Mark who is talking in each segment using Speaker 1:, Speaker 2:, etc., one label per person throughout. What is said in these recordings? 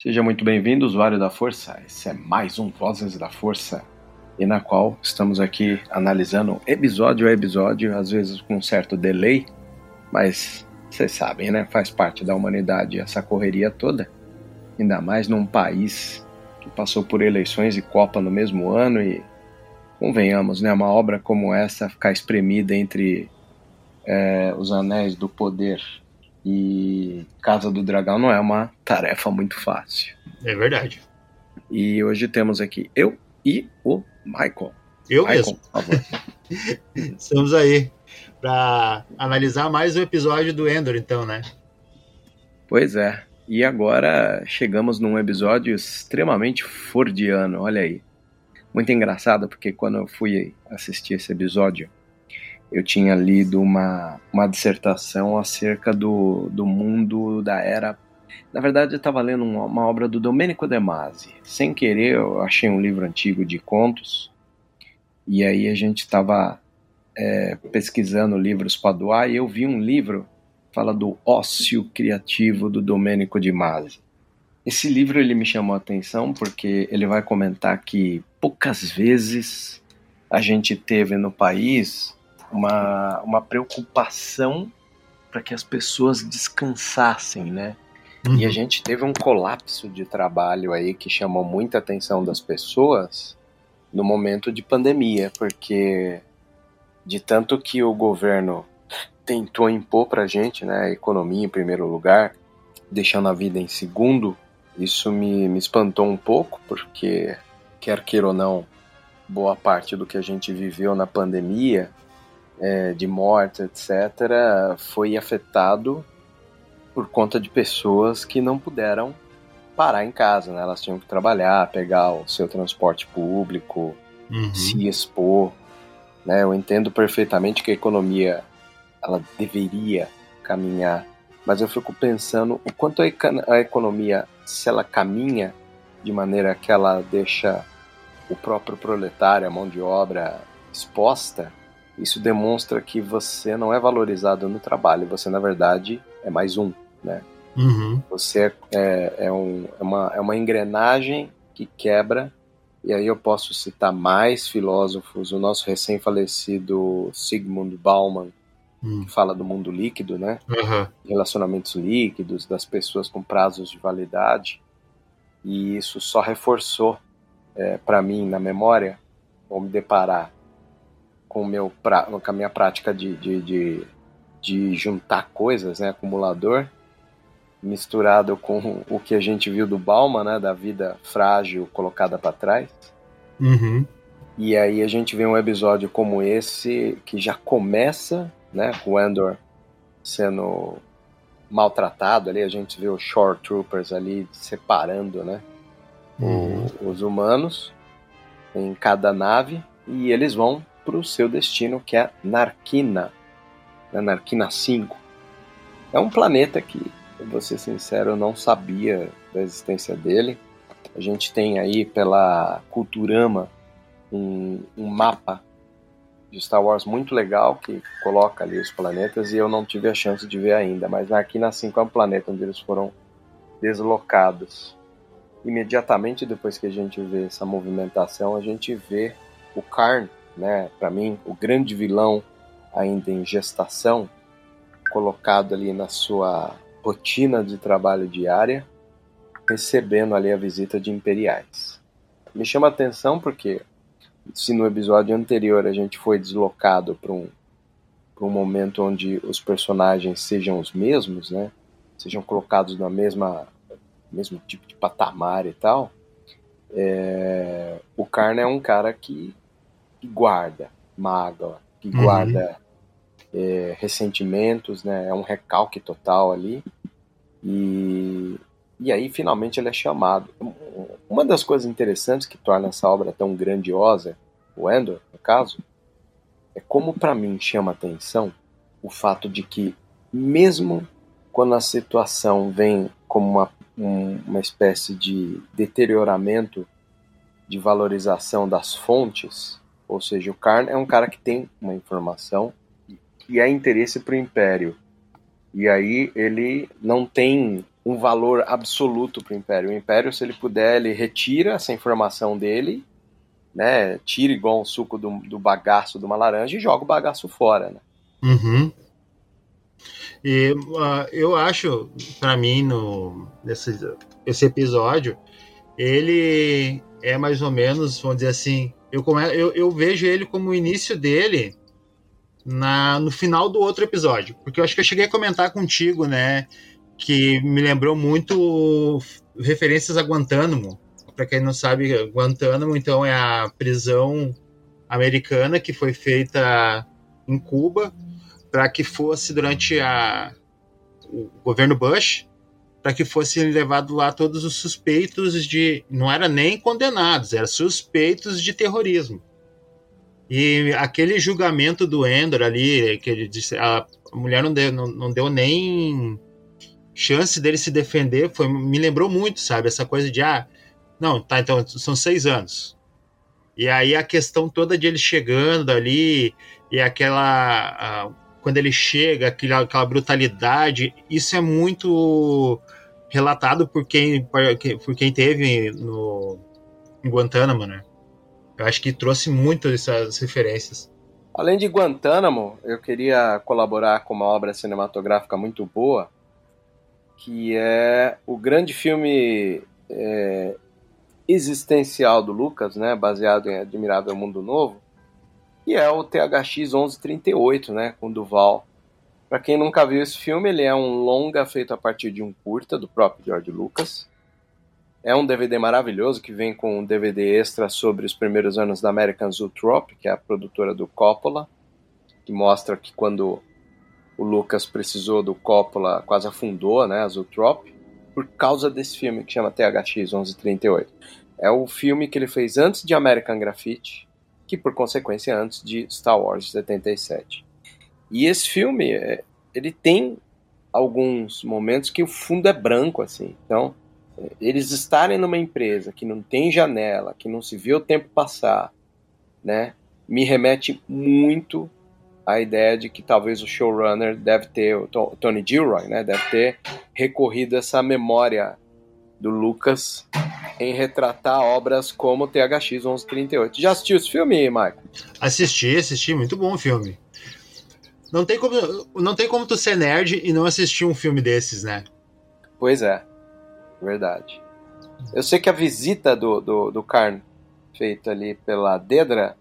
Speaker 1: Seja muito bem-vindo, usuário da Força. Esse é mais um Vozes da Força, e na qual estamos aqui analisando episódio a episódio, às vezes com um certo delay, mas vocês sabem, né? Faz parte da humanidade essa correria toda, ainda mais num país que passou por eleições e Copa no mesmo ano e convenhamos, né? Uma obra como essa ficar espremida entre é, os anéis do poder e Casa do Dragão não é uma tarefa muito fácil.
Speaker 2: É verdade.
Speaker 1: E hoje temos aqui eu e o Michael.
Speaker 2: Eu
Speaker 1: Michael,
Speaker 2: mesmo.
Speaker 1: por favor.
Speaker 2: Estamos aí para analisar mais um episódio do Endor, então, né?
Speaker 1: Pois é. E agora chegamos num episódio extremamente fordiano, olha aí. Muito engraçado, porque quando eu fui assistir esse episódio, eu tinha lido uma, uma dissertação acerca do, do mundo da era. Na verdade, eu estava lendo uma, uma, obra do Domenico De Masi. Sem querer, eu achei um livro antigo de contos, e aí a gente estava é, pesquisando livros para doar, e eu vi um livro fala do ócio criativo do Domenico De Masi. Esse livro ele me chamou a atenção porque ele vai comentar que poucas vezes a gente teve no país uma, uma preocupação para que as pessoas descansassem, né? Uhum. E a gente teve um colapso de trabalho aí que chamou muita atenção das pessoas no momento de pandemia, porque de tanto que o governo tentou impor para a gente, né, a economia em primeiro lugar, deixando a vida em segundo, isso me, me espantou um pouco, porque quer queira ou não, boa parte do que a gente viveu na pandemia é, de morte, etc., foi afetado por conta de pessoas que não puderam parar em casa, né? Elas tinham que trabalhar, pegar o seu transporte público, uhum. se expor, né? Eu entendo perfeitamente que a economia ela deveria caminhar, mas eu fico pensando o quanto a economia, se ela caminha de maneira que ela deixa o próprio proletário, a mão de obra exposta, isso demonstra que você não é valorizado no trabalho, você na verdade é mais um, né?
Speaker 2: Uhum.
Speaker 1: Você é, é, um, é, uma, é uma engrenagem que quebra, e aí eu posso citar mais filósofos, o nosso recém-falecido Sigmund Bauman, uhum. que fala do mundo líquido, né?
Speaker 2: Uhum.
Speaker 1: Relacionamentos líquidos, das pessoas com prazos de validade, e isso só reforçou é, para mim na memória, vou me deparar com, meu pra, com a minha prática de, de, de, de juntar coisas, né, acumulador, misturado com o que a gente viu do Bauman, né, da vida frágil colocada para trás.
Speaker 2: Uhum.
Speaker 1: E aí a gente vê um episódio como esse que já começa, né, com o Endor sendo maltratado ali, a gente vê os Shore Troopers ali separando, né, uhum. os humanos em cada nave e eles vão para o seu destino, que é Narquina, né, Narquina 5. É um planeta que, vou ser sincero, eu não sabia da existência dele. A gente tem aí pela Culturama um, um mapa de Star Wars muito legal que coloca ali os planetas e eu não tive a chance de ver ainda, mas Narquina 5 é um planeta onde eles foram deslocados. Imediatamente depois que a gente vê essa movimentação, a gente vê o Karn, né, para mim, o grande vilão ainda em gestação, colocado ali na sua rotina de trabalho diária, recebendo ali a visita de imperiais. Me chama a atenção porque se no episódio anterior a gente foi deslocado para um, um momento onde os personagens sejam os mesmos, né? Sejam colocados na mesma mesmo tipo de patamar e tal. É, o Karna é um cara que, que guarda mágoa, que uhum. guarda é, ressentimentos, né? É um recalque total ali. E, e aí finalmente ele é chamado. Uma das coisas interessantes que torna essa obra tão grandiosa, o Endor, no caso, é como para mim chama atenção o fato de que mesmo quando a situação vem como uma, um, uma espécie de deterioramento de valorização das fontes, ou seja, o Karn é um cara que tem uma informação e é interesse para o Império. E aí ele não tem um valor absoluto para o Império. O Império, se ele puder, ele retira essa informação dele, né? Tira igual um suco do, do bagaço de uma laranja e joga o bagaço fora, né?
Speaker 2: Uhum. E uh, eu acho, para mim, no, nesse esse episódio, ele é mais ou menos, vamos dizer assim, eu, eu, eu vejo ele como o início dele na, no final do outro episódio. Porque eu acho que eu cheguei a comentar contigo, né? Que me lembrou muito referências a Guantánamo. Para quem não sabe, Guantánamo, então, é a prisão americana que foi feita em Cuba para que fosse durante a, o governo Bush, para que fossem levados lá todos os suspeitos de. Não era nem condenados, eram suspeitos de terrorismo. E aquele julgamento do Endor ali, que ele disse, a mulher não deu, não, não deu nem chance dele se defender, foi, me lembrou muito, sabe? Essa coisa de, ah, não, tá, então são seis anos. E aí a questão toda de ele chegando ali, e aquela. Uh, quando ele chega, aquela, aquela brutalidade, isso é muito relatado por quem, por quem teve no, em Guantánamo, né? Eu acho que trouxe muito essas referências.
Speaker 1: Além de Guantánamo, eu queria colaborar com uma obra cinematográfica muito boa, que é o grande filme é, existencial do Lucas, né, baseado em Admirável Mundo Novo, e é o THX 1138, né, com Duval. Para quem nunca viu esse filme, ele é um longa feito a partir de um curta do próprio George Lucas. É um DVD maravilhoso que vem com um DVD extra sobre os primeiros anos da American Zootrope, que é a produtora do Coppola, que mostra que quando o Lucas precisou do Coppola, quase afundou, né, a Zootrope, por causa desse filme que chama THX 1138. É o filme que ele fez antes de American Graffiti, que por consequência antes de Star Wars 77. E esse filme, é, ele tem alguns momentos que o fundo é branco, assim. Então, eles estarem numa empresa que não tem janela, que não se vê o tempo passar, né, me remete muito à ideia de que talvez o showrunner deve ter, o Tony Gilroy, né, deve ter recorrido essa memória do Lucas em retratar obras como THX 1138. Já assistiu esse filme, Michael?
Speaker 2: Assisti, assisti, muito bom o filme. Não tem como, não tem como tu ser nerd e não assistir um filme desses, né?
Speaker 1: Pois é, verdade. Eu sei que a visita do, do, do Karn, feita ali pela Dedra,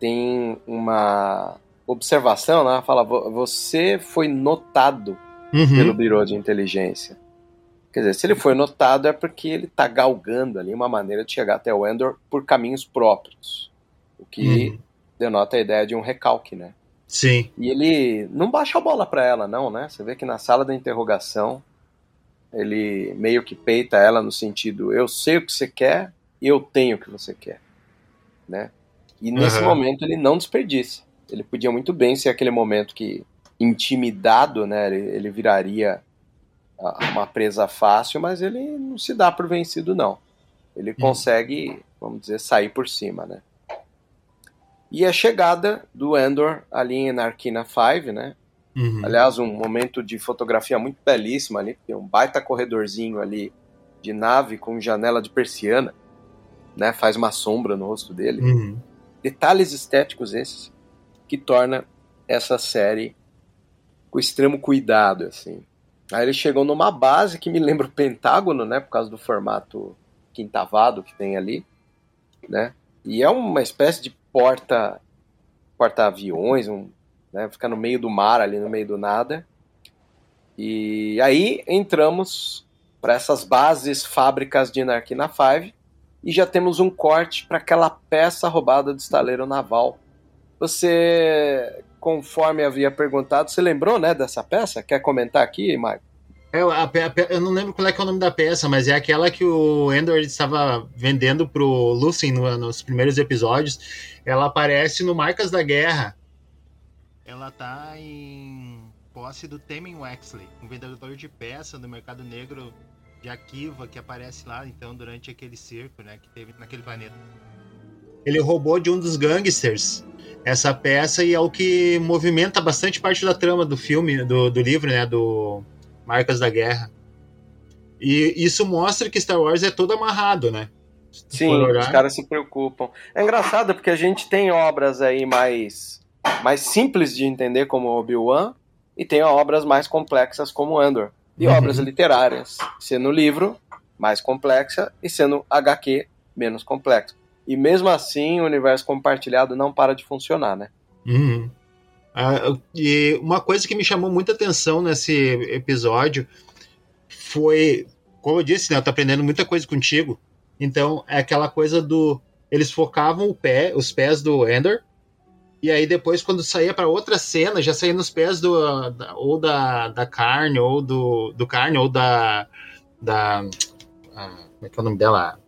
Speaker 1: tem uma observação, né? Fala, você foi notado uhum. pelo Bureau de Inteligência. Quer dizer, se ele foi notado é porque ele está galgando ali uma maneira de chegar até o Endor por caminhos próprios. O que uhum. denota a ideia de um recalque, né?
Speaker 2: Sim.
Speaker 1: E ele não baixa a bola para ela, não, né? Você vê que na sala da interrogação ele meio que peita ela no sentido: eu sei o que você quer, eu tenho o que você quer, né? E nesse
Speaker 2: Uhum.
Speaker 1: momento ele não desperdiça. Ele podia muito bem ser aquele momento que, intimidado, né, ele, ele viraria uma presa fácil, mas ele não se dá por vencido, não. Ele consegue, vamos dizer, sair por cima, né? E a chegada do Endor ali em Narkina 5, né?
Speaker 2: Uhum.
Speaker 1: Aliás, um momento de fotografia muito belíssimo ali, tem um baita corredorzinho ali de nave com janela de persiana, né? Faz uma sombra no rosto dele.
Speaker 2: Uhum.
Speaker 1: Detalhes estéticos esses que torna essa série com extremo cuidado, assim. Aí eles chegam numa base que me lembra o Pentágono, né? Por causa do formato quintavado que tem ali, né? E é uma espécie de porta porta-aviões, um, né? Fica no meio do mar, ali no meio do nada. E aí entramos para essas bases fábricas de Narkina 5 e já temos um corte para aquela peça roubada do estaleiro naval. Você, conforme havia perguntado, você lembrou, né, dessa peça? Quer comentar aqui, Mike?
Speaker 2: É, a a eu não lembro qual é, é o nome da peça, mas é aquela que o Endor estava vendendo pro Lucien no- nos primeiros episódios. Ela aparece no Marcas da Guerra. Ela tá em posse do Temen Wexley, um vendedor de peça do mercado negro de Akiva que aparece lá então durante aquele circo, né, que teve naquele planeta. Ele roubou de um dos gangsters essa peça e é o que movimenta bastante parte da trama do filme, do, do livro, né, do Marcas da Guerra. E isso mostra que Star Wars é todo amarrado, né?
Speaker 1: Sim, os caras se preocupam. É engraçado porque a gente tem obras aí mais, mais simples de entender como Obi-Wan e tem obras mais complexas como Andor. E
Speaker 2: Uhum.
Speaker 1: obras literárias, sendo livro mais complexa e sendo HQ menos complexa. E mesmo assim, o universo compartilhado não para de funcionar, né?
Speaker 2: Uhum. Ah, e uma coisa que me chamou muita atenção nesse episódio foi, como eu disse, né, eu tô aprendendo muita coisa contigo. Então, é aquela coisa do eles focavam o pé, os pés do Ender, e aí depois quando saía para outra cena, já saía nos pés do da- ou da, da carne ou do, do carne ou da da ah, como é que é o nome dela?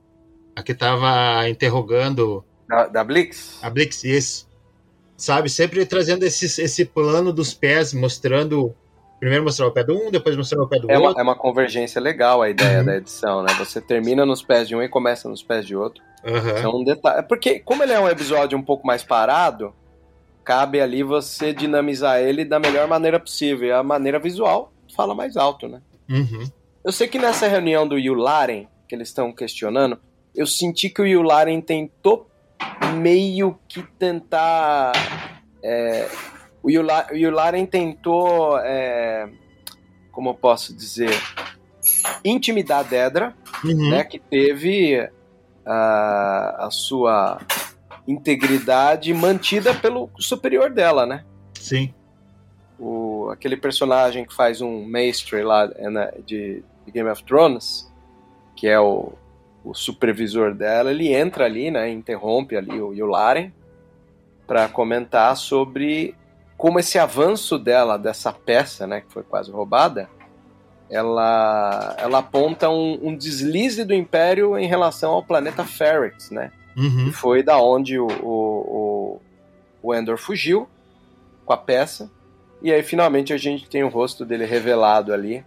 Speaker 2: A que tava interrogando
Speaker 1: Da, da Blix?
Speaker 2: a Blix, isso. Sabe, sempre trazendo esse, esse plano dos pés, mostrando. Primeiro mostrar o pé do um, depois mostrar o pé do
Speaker 1: É uma,
Speaker 2: outro.
Speaker 1: é uma convergência legal a ideia
Speaker 2: Uhum.
Speaker 1: da edição, né? Você termina nos pés de um e começa nos pés de outro.
Speaker 2: Aham.
Speaker 1: É um detalhe. Porque, como ele é um episódio um pouco mais parado, cabe ali você dinamizar ele da melhor maneira possível. E a maneira visual fala mais alto, né?
Speaker 2: Uhum.
Speaker 1: Eu sei que nessa reunião do Yularen, que eles estão questionando, eu senti que o Yularen tentou meio que tentar. é, o, Yula, o Yularen tentou. é, como eu posso dizer? Intimidar a Dedra,
Speaker 2: Uhum.
Speaker 1: né, que teve a, a sua integridade mantida pelo superior dela, né?
Speaker 2: Sim.
Speaker 1: O, aquele personagem que faz um mestre lá né, de, de Game of Thrones, que é o, o supervisor dela, ele entra ali, né, interrompe ali o Yularen para comentar sobre como esse avanço dela, dessa peça, né, que foi quase roubada, ela, ela aponta um, um deslize do Império em relação ao planeta Ferrix, né?
Speaker 2: Uhum.
Speaker 1: que foi da onde o, o, o, o Endor fugiu com a peça. E aí finalmente a gente tem o rosto dele revelado ali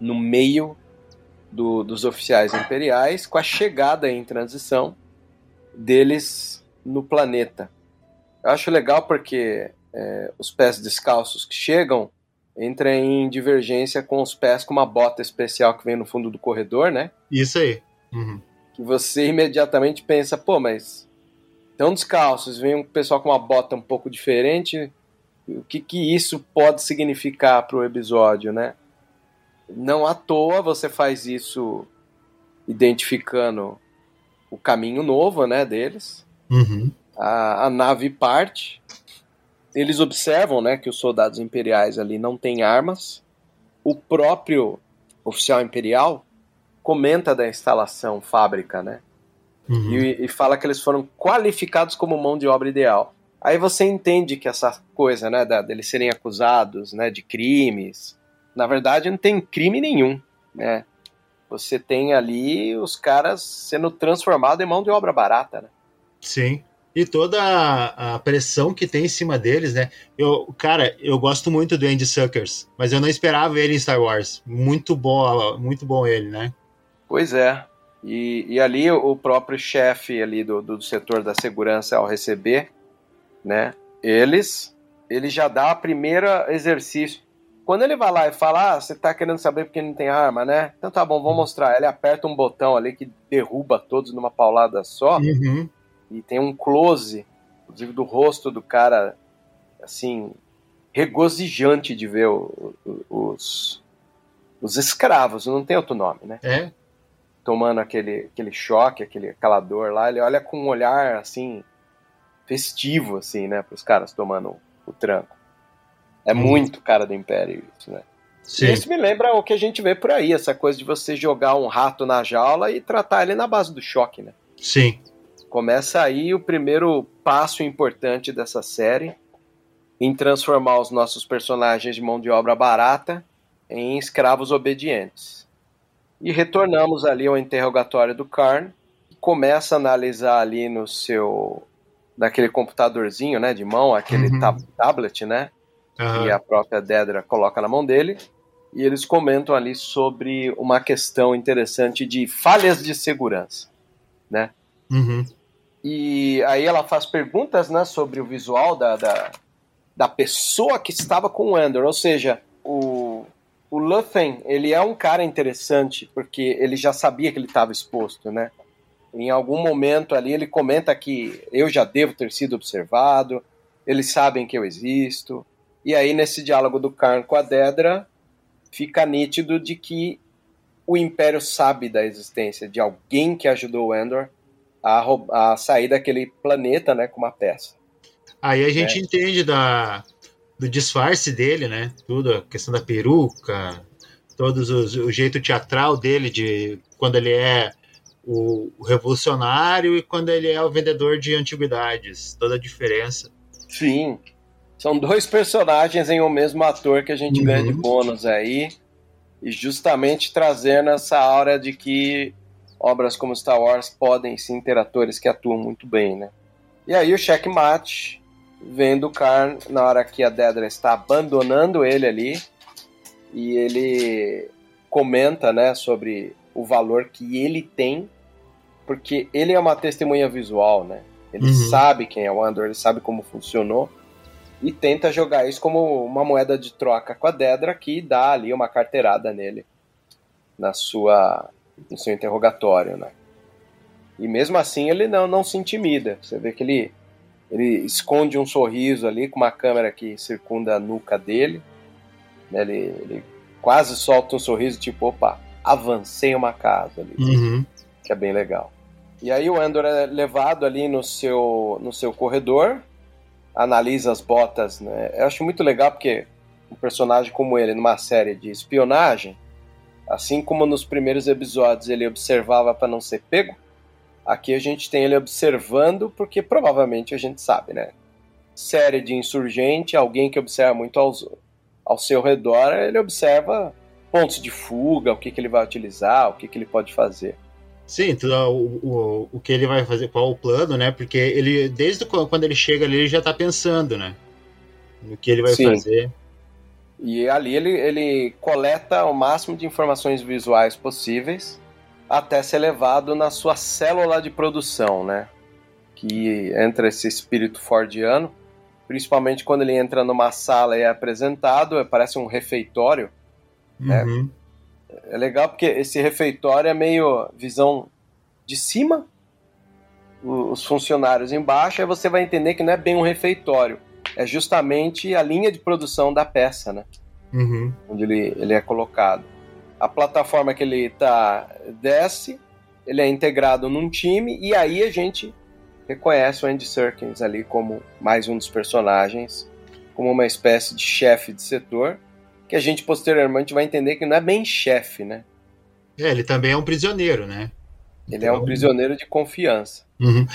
Speaker 1: no meio do- dos oficiais imperiais, com a chegada em transição deles no planeta. Eu acho legal porque é, os pés descalços que chegam entram em divergência com os pés com uma bota especial que vem no fundo do corredor, né?
Speaker 2: Isso aí. Uhum.
Speaker 1: que você imediatamente pensa, pô, mas estão descalços, vem um pessoal com uma bota um pouco diferente, o que, que isso pode significar para o episódio, né? Não à toa você faz isso identificando o caminho novo, né, deles.
Speaker 2: Uhum.
Speaker 1: A, a nave parte, eles observam, né, que os soldados imperiais ali não têm armas. O próprio oficial imperial comenta da instalação fábrica, né?
Speaker 2: Uhum.
Speaker 1: E, e fala que eles foram qualificados como mão de obra ideal. Aí você entende que essa coisa, né, da, deles serem acusados, né, de crimes, na verdade não tem crime nenhum, né? você tem ali os caras sendo transformados em mão de obra barata, né?
Speaker 2: Sim. E toda a, a, pressão que tem em cima deles, né? Eu, cara, eu gosto muito do Andy Suckers, mas eu não esperava ele em Star Wars. Muito bom, muito bom ele, né?
Speaker 1: Pois é. E, e ali o próprio chefe ali do, do setor da segurança ao receber, né? Eles, ele já dá o primeiro exercício. Quando ele vai lá e fala, ah, você tá querendo saber porque não tem arma, né? Então tá bom, vou mostrar. Ele aperta um botão ali que derruba todos numa paulada só.
Speaker 2: Uhum.
Speaker 1: E tem um close, inclusive, do rosto do cara, assim, regozijante de ver o, o, os, os escravos, não tem outro nome, né?
Speaker 2: É.
Speaker 1: Tomando aquele, aquele choque, aquele calador lá, ele olha com um olhar, assim, festivo, assim, né, para os caras tomando o tranco. É hum. muito cara do Império isso, né? Sim. Isso me lembra o que a gente vê por aí, essa coisa de você jogar um rato na jaula e tratar ele na base do choque, né?
Speaker 2: Sim.
Speaker 1: Começa aí o primeiro passo importante dessa série em transformar os nossos personagens de mão de obra barata em escravos obedientes. E retornamos ali ao interrogatório do Karn, que começa a analisar ali no seu daquele computadorzinho, né, de mão, aquele uhum. tab tablet, né, uhum. que a própria Dedra coloca na mão dele, e eles comentam ali sobre uma questão interessante de falhas de segurança, né.
Speaker 2: Uhum.
Speaker 1: E aí ela faz perguntas, né, sobre o visual da, da, da pessoa que estava com o Andor, ou seja, o, o Luthen, ele é um cara interessante, porque ele já sabia que ele estava exposto, né, em algum momento ali ele comenta que eu já devo ter sido observado, eles sabem que eu existo. E aí nesse diálogo do Karn com a Dedra fica nítido de que o Império sabe da existência de alguém que ajudou o Endor a, a sair daquele planeta, né, com uma peça.
Speaker 2: Aí a gente é. entende da, do disfarce dele, né? Tudo, a questão da peruca, todos os, o jeito teatral dele de quando ele é o, o revolucionário e quando ele é o vendedor de antiguidades. Toda a diferença.
Speaker 1: Sim. São dois personagens em um mesmo ator que a gente uhum. ganha de bônus aí. E justamente trazendo essa aura de que obras como Star Wars podem sim ter atores que atuam muito bem, né? E aí o checkmate, vendo o Karn na hora que a Dedra está abandonando ele ali, e ele comenta, né, sobre o valor que ele tem porque ele é uma testemunha visual, né? Ele uhum. sabe quem é o Andor, ele sabe como funcionou e tenta jogar isso como uma moeda de troca com a Dedra que dá ali uma carteirada nele na sua no seu interrogatório, né? E mesmo assim ele não, não se intimida. Você vê que ele ele esconde um sorriso ali com uma câmera que circunda a nuca dele. Né? Ele, ele quase solta um sorriso tipo, opa, avancei uma casa ali.
Speaker 2: Uhum.
Speaker 1: Que é bem legal. E aí o Andor é levado ali no seu, no seu corredor, analisa as botas, né? Eu acho muito legal porque um personagem como ele, numa série de espionagem, assim como nos primeiros episódios ele observava para não ser pego, aqui a gente tem ele observando porque provavelmente a gente sabe, né? Série de insurgente, alguém que observa muito aos, ao seu redor, ele observa pontos de fuga, o que, que ele vai utilizar, o que, que ele pode fazer.
Speaker 2: Sim, tudo, o, o, o que ele vai fazer, qual o plano, né? Porque ele, desde quando ele chega ali, ele já tá pensando, né? No que ele vai Sim. fazer.
Speaker 1: E ali ele, ele coleta o máximo de informações visuais possíveis até ser levado na sua célula de produção, né? Que entra esse espírito fordiano, principalmente quando ele entra numa sala e é apresentado, parece um refeitório, né? uhum. né? É legal porque esse refeitório é meio visão de cima, os funcionários embaixo, aí você vai entender que não é bem um refeitório, é justamente a linha de produção da peça, né?
Speaker 2: Uhum.
Speaker 1: Onde ele, ele é colocado. A plataforma que ele tá desce, ele é integrado num time, e aí a gente reconhece o Andy Serkins ali como mais um dos personagens, como uma espécie de chefe de setor que a gente posteriormente vai entender que não é bem chefe, né?
Speaker 2: É, ele também é um prisioneiro, né?
Speaker 1: Ele então... é um prisioneiro de confiança.
Speaker 2: Uhum.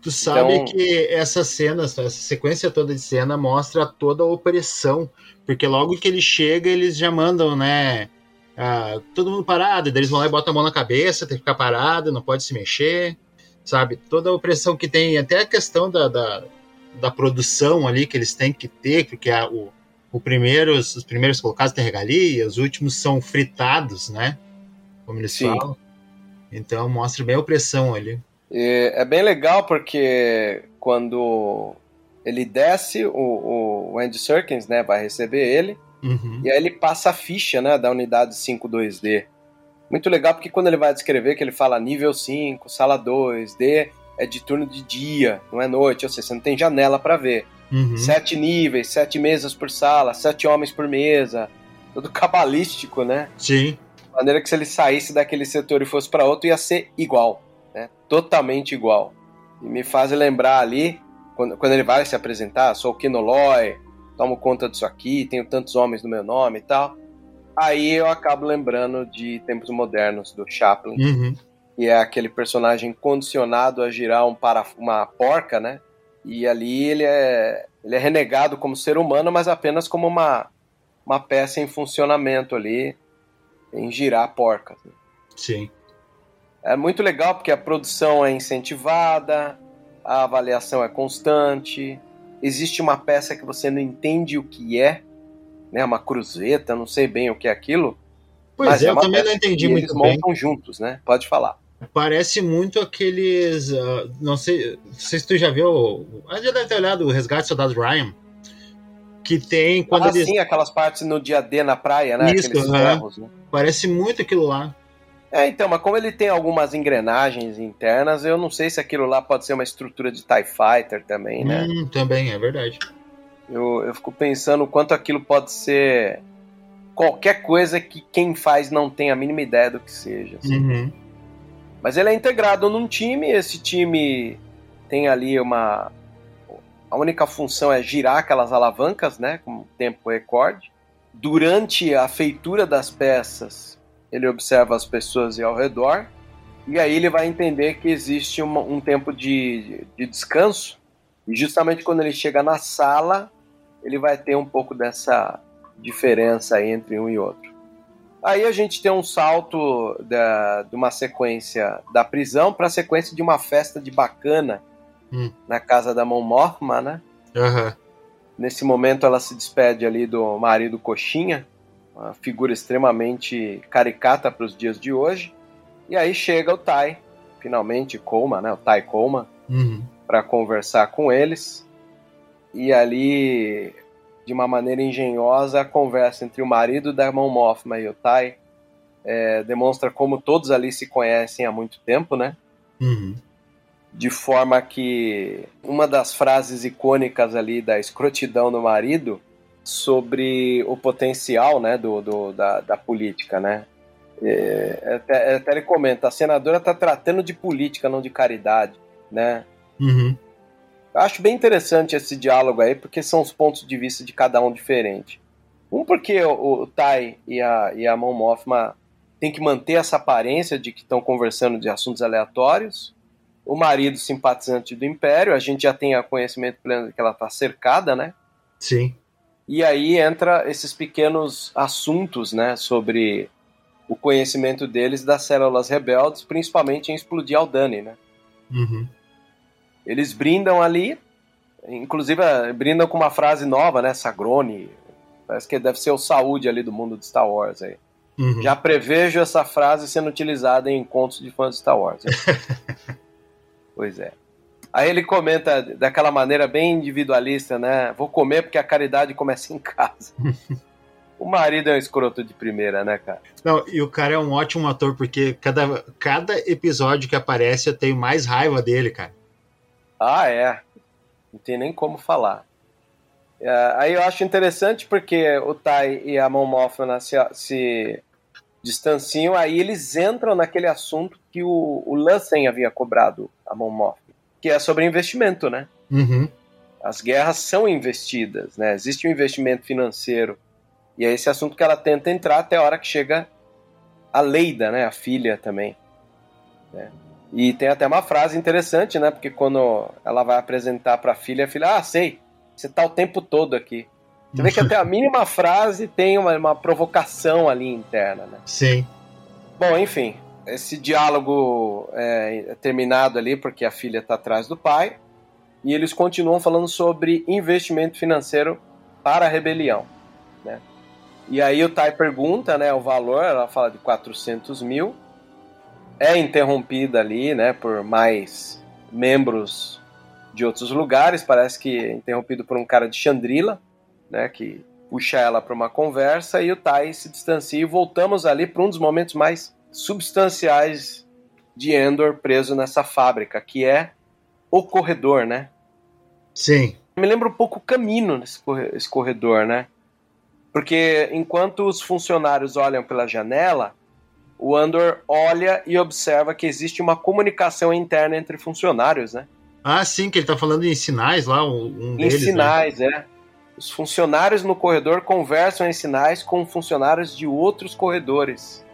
Speaker 2: Tu sabe então... que essa cena, essa sequência toda de cena mostra toda a opressão, porque logo que ele chega, eles já mandam, né, ah, todo mundo parado, daí eles vão lá e botam a mão na cabeça, tem que ficar parado, não pode se mexer, sabe? Toda a opressão que tem, até a questão da, da, da produção ali que eles têm que ter, porque a, o, o primeiros, os primeiros colocados têm regalia, os últimos são fritados, né? Como eles Sim. falam. Então mostra bem a opressão ali.
Speaker 1: E é bem legal porque quando ele desce, o, o Andy Serkins né, vai receber ele, uhum. e aí ele passa a ficha né, da unidade 5.2D. Muito legal porque quando ele vai descrever que ele fala nível 5, sala 2, D é de turno de dia, não é noite, ou seja, você não tem janela para ver. Uhum. Sete níveis, sete mesas por sala, sete homens por mesa, tudo cabalístico, né?
Speaker 2: Sim.
Speaker 1: De maneira que se ele saísse daquele setor e fosse para outro, ia ser igual, né? Totalmente igual. E me faz lembrar ali, quando, quando ele vai se apresentar, sou o Kinoloy, tomo conta disso aqui, tenho tantos homens no meu nome e tal. Aí eu acabo lembrando de Tempos Modernos, do Chaplin. Uhum. E é aquele personagem condicionado a girar um para, uma porca, né? E ali ele é, ele é renegado como ser humano, mas apenas como uma, uma peça em funcionamento ali, em girar porcas.
Speaker 2: Sim.
Speaker 1: É muito legal porque a produção é incentivada, a avaliação é constante, existe uma peça que você não entende o que é, né, uma cruzeta, não sei bem o que é aquilo.
Speaker 2: Pois mas é, é eu também não entendi muito eles
Speaker 1: bem. montam juntos, né? Pode falar.
Speaker 2: Parece muito aqueles. Uh, não sei. Não sei se tu já viu. Ah, já deve ter olhado o Resgate do Soldado Ryan. Que tem quando
Speaker 1: ah,
Speaker 2: eles.
Speaker 1: Sim, aquelas partes no dia D na praia, né?
Speaker 2: Isso, aqueles ferros, né? Parece muito aquilo lá.
Speaker 1: É, então, mas como ele tem algumas engrenagens internas, eu não sei se aquilo lá pode ser uma estrutura de TIE Fighter também, né?
Speaker 2: Hum, também, é verdade.
Speaker 1: Eu, eu fico pensando o quanto aquilo pode ser qualquer coisa que quem faz não tem a mínima ideia do que seja. Assim. Uhum. Mas ele é integrado num time, esse time tem ali uma. A única função é girar aquelas alavancas, né? Com tempo recorde. Durante a feitura das peças, ele observa as pessoas ao redor e aí ele vai entender que existe uma, um tempo de, de descanso e justamente quando ele chega na sala ele vai ter um pouco dessa diferença entre um e outro. Aí a gente tem um salto da, de uma sequência da prisão para a sequência de uma festa de bacana hum. na casa da Mon Mothma, né?
Speaker 2: Uhum.
Speaker 1: Nesse momento ela se despede ali do marido Coxinha uma figura extremamente caricata para os dias de hoje. E aí chega o Tai, finalmente Coma, né, o Tai Coma, uhum. para conversar com eles. E ali, de uma maneira engenhosa, a conversa entre o marido da Mon Mothma e o Tai é, demonstra como todos ali se conhecem há muito tempo, né?
Speaker 2: Uhum.
Speaker 1: De forma que uma das frases icônicas ali da escrotidão do marido sobre o potencial né, do, do da, da política, né? É, até, até ele comenta, a senadora está tratando de política, não de caridade, né?
Speaker 2: Uhum.
Speaker 1: Eu acho bem interessante esse diálogo aí, porque são os pontos de vista de cada um diferente. Um porque o, o Tai e a, e a Mon Mothma tem que manter essa aparência de que estão conversando de assuntos aleatórios. O marido simpatizante do Império, a gente já tem conhecimento pleno de que ela está cercada, né?
Speaker 2: Sim.
Speaker 1: E aí entra esses pequenos assuntos, né, sobre o conhecimento deles das células rebeldes, principalmente em explodir Aldani, né?
Speaker 2: Uhum.
Speaker 1: Eles brindam ali, inclusive eh, brindam com uma frase nova, né, Sagrone, parece que deve ser o saúde ali do mundo de Star Wars aí. Uhum. Já prevejo essa frase sendo utilizada em encontros de fãs de Star Wars. pois é. Aí ele comenta daquela maneira bem individualista, né? Vou comer porque a caridade começa em casa. o marido é um escroto de primeira, né, cara?
Speaker 2: Não, e o cara é um ótimo ator, porque cada, cada episódio que aparece eu tenho mais raiva dele, cara.
Speaker 1: Ah, é. Não tem nem como falar. É, aí eu acho interessante porque o Tai e a Mothma se, se distanciam, aí eles entram naquele assunto que o, o havia cobrado a Mothma que é sobre investimento, né?
Speaker 2: Uhum.
Speaker 1: As guerras são investidas, né? Existe um investimento financeiro. E é esse assunto que ela tenta entrar até a hora que chega a Leida, né? A filha também. Né? E tem até uma frase interessante, né? Porque quando ela vai apresentar para a filha, a filha, ah, sei, você tá o tempo todo aqui. Você vê que até a mínima frase tem uma, uma provocação ali interna, né?
Speaker 2: Sim.
Speaker 1: Bom, enfim, esse diálogo é, é terminado ali porque a filha está atrás do pai e eles continuam falando sobre investimento financeiro para a rebelião, né? E aí o Tai pergunta, né, o valor, ela fala de 400 mil, é interrompida ali, né, por mais membros de outros lugares, parece que é interrompido por um cara de Chandrila, né, que puxa ela para uma conversa e o Tai se distancia e voltamos ali para um dos momentos mais substanciais de Endor preso nessa fábrica, que é o corredor, né?
Speaker 2: Sim.
Speaker 1: Me lembra um pouco o caminho nesse corredor, né? Porque enquanto os funcionários olham pela janela, o Andor olha e observa que existe uma comunicação interna entre funcionários, né?
Speaker 2: Ah, sim, que ele tá falando em sinais lá, um deles,
Speaker 1: Em sinais, né? é. Os funcionários no corredor conversam em sinais com funcionários de outros corredores.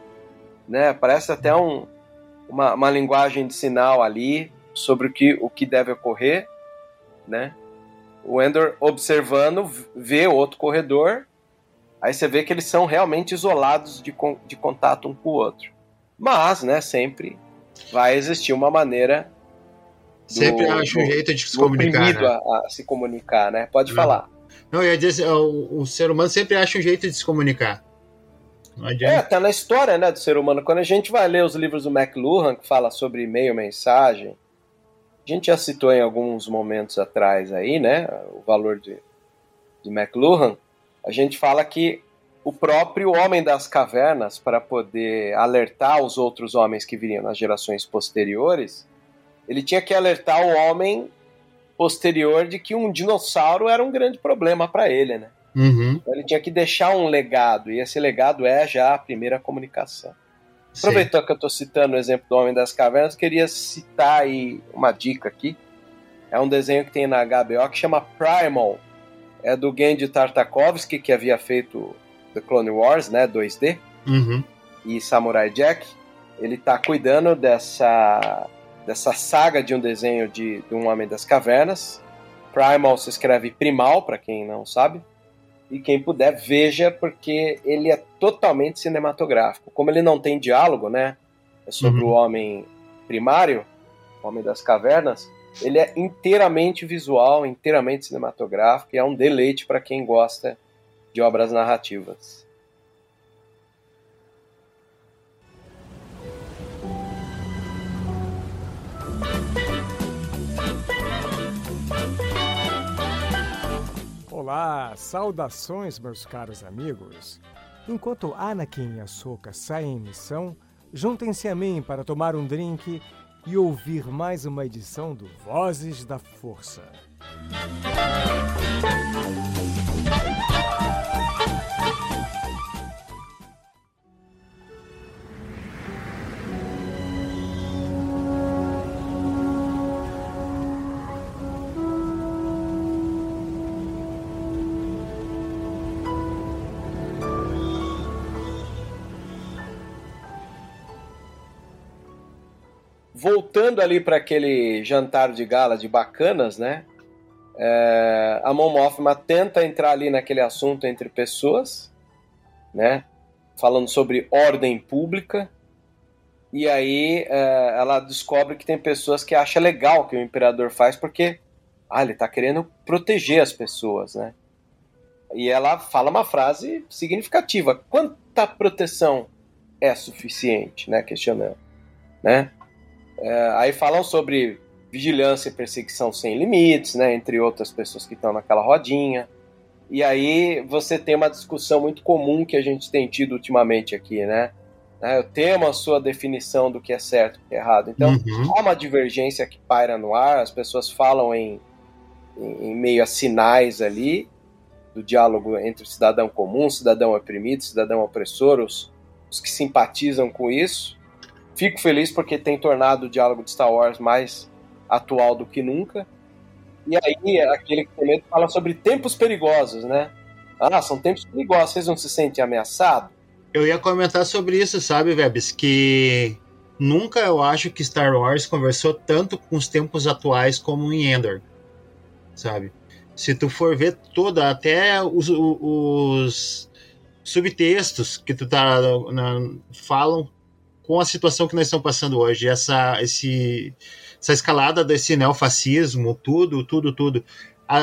Speaker 1: Né? Parece até um, uma, uma linguagem de sinal ali sobre o que, o que deve ocorrer. Né? O Endor observando, vê outro corredor Aí você vê que eles são realmente isolados de, de contato um com o outro. Mas, né, sempre vai existir uma maneira.
Speaker 2: Do, sempre acha um jeito de se comunicar. Né?
Speaker 1: A, a, se comunicar, né? Pode Não. falar.
Speaker 2: Não, eu ia dizer, o, o, ser humano sempre acha um jeito de se comunicar.
Speaker 1: Não adianta. É, tá na história, né, do ser humano. Quando a gente vai ler os livros do McLuhan, que fala sobre e-mail, mensagem, a gente já citou em alguns momentos atrás aí, né, o valor de, de McLuhan a gente fala que o próprio homem das cavernas, para poder alertar os outros homens que viriam nas gerações posteriores, ele tinha que alertar o homem posterior de que um dinossauro era um grande problema para ele, né?
Speaker 2: Uhum.
Speaker 1: Então ele tinha que deixar um legado, e esse legado é já a primeira comunicação. Sim. Aproveitou que eu estou citando o exemplo do Homem das Cavernas, queria citar aí uma dica aqui. É um desenho que tem na HBO que chama Primal, é do Gendy Tartakovsky, que havia feito The Clone Wars, né, 2D,
Speaker 2: uhum.
Speaker 1: e Samurai Jack. Ele está cuidando dessa, dessa saga de um desenho de, de um Homem das Cavernas. Primal se escreve Primal, para quem não sabe. E quem puder, veja, porque ele é totalmente cinematográfico. Como ele não tem diálogo, né? É sobre uhum. o homem primário, o homem das cavernas ele é inteiramente visual, inteiramente cinematográfico e é um deleite para quem gosta de obras narrativas.
Speaker 3: Olá, saudações, meus caros amigos. Enquanto Anakin e Ahsoka saem em missão, juntem-se a mim para tomar um drink e ouvir mais uma edição do Vozes da Força.
Speaker 1: Voltando ali para aquele jantar de gala de bacanas, né? É, a Mon Mothma tenta entrar ali naquele assunto entre pessoas, né? Falando sobre ordem pública. E aí é, ela descobre que tem pessoas que acham legal o que o imperador faz porque ah, ele está querendo proteger as pessoas, né? E ela fala uma frase significativa. Quanta proteção é suficiente, né? Questionando, né? É, aí falam sobre vigilância e perseguição sem limites, né, entre outras pessoas que estão naquela rodinha. E aí você tem uma discussão muito comum que a gente tem tido ultimamente aqui, né? É, eu tenho a sua definição do que é certo e é errado. Então, uhum. há uma divergência que paira no ar, as pessoas falam em, em, em meio a sinais ali do diálogo entre cidadão comum, cidadão oprimido, cidadão opressor, os, os que simpatizam com isso, Fico feliz porque tem tornado o diálogo de Star Wars mais atual do que nunca. E aí, aquele que fala sobre tempos perigosos, né? Ah, são tempos perigosos, vocês não se sentem ameaçados?
Speaker 2: Eu ia comentar sobre isso, sabe, Vebs? Que nunca eu acho que Star Wars conversou tanto com os tempos atuais como em Endor, sabe? Se tu for ver toda, até os, os subtextos que tu tá na, falam com a situação que nós estamos passando hoje, essa, esse, essa escalada desse neofascismo, tudo, tudo, tudo.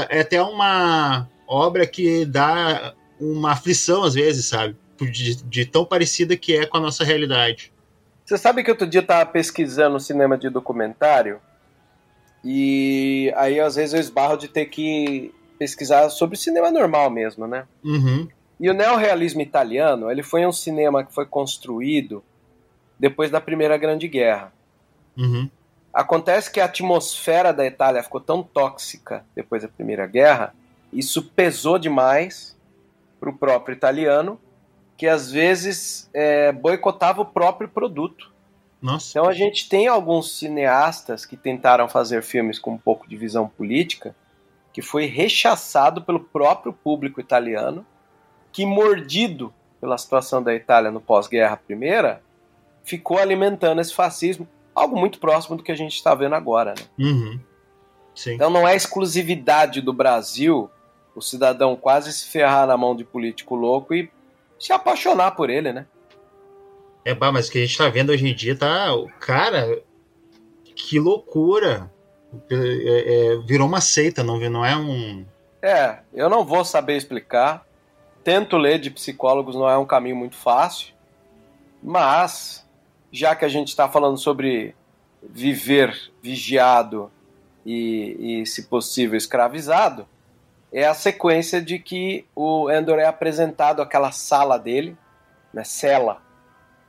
Speaker 2: É até uma obra que dá uma aflição às vezes, sabe? De, de, tão parecida que é com a nossa realidade.
Speaker 1: Você sabe que outro dia eu estava pesquisando cinema de documentário e aí às vezes eu esbarro de ter que pesquisar sobre cinema normal mesmo, né?
Speaker 2: Uhum.
Speaker 1: E o neorrealismo italiano, ele foi um cinema que foi construído depois da Primeira Grande Guerra.
Speaker 2: Uhum.
Speaker 1: Acontece que a atmosfera da Itália ficou tão tóxica depois da Primeira Guerra, isso pesou demais para o próprio italiano, que às vezes é, boicotava o próprio produto.
Speaker 2: Nossa.
Speaker 1: Então a gente tem alguns cineastas que tentaram fazer filmes com um pouco de visão política, que foi rechaçado pelo próprio público italiano, que mordido pela situação da Itália no pós-guerra primeira, ficou alimentando esse fascismo, algo muito próximo do que a gente está vendo agora. Né?
Speaker 2: Uhum.
Speaker 1: Então não é exclusividade do Brasil o cidadão quase se ferrar na mão de político louco e se apaixonar por ele, né?
Speaker 2: É, bah, mas o que a gente tá vendo hoje em dia tá. Cara, que loucura! É, é, virou uma seita, não, não é um.
Speaker 1: É, eu não vou saber explicar. Tento ler de psicólogos, não é um caminho muito fácil. Mas, já que a gente está falando sobre viver vigiado e, e, se possível, escravizado, é a sequência de que o Endor é apresentado aquela sala dele, né, cela,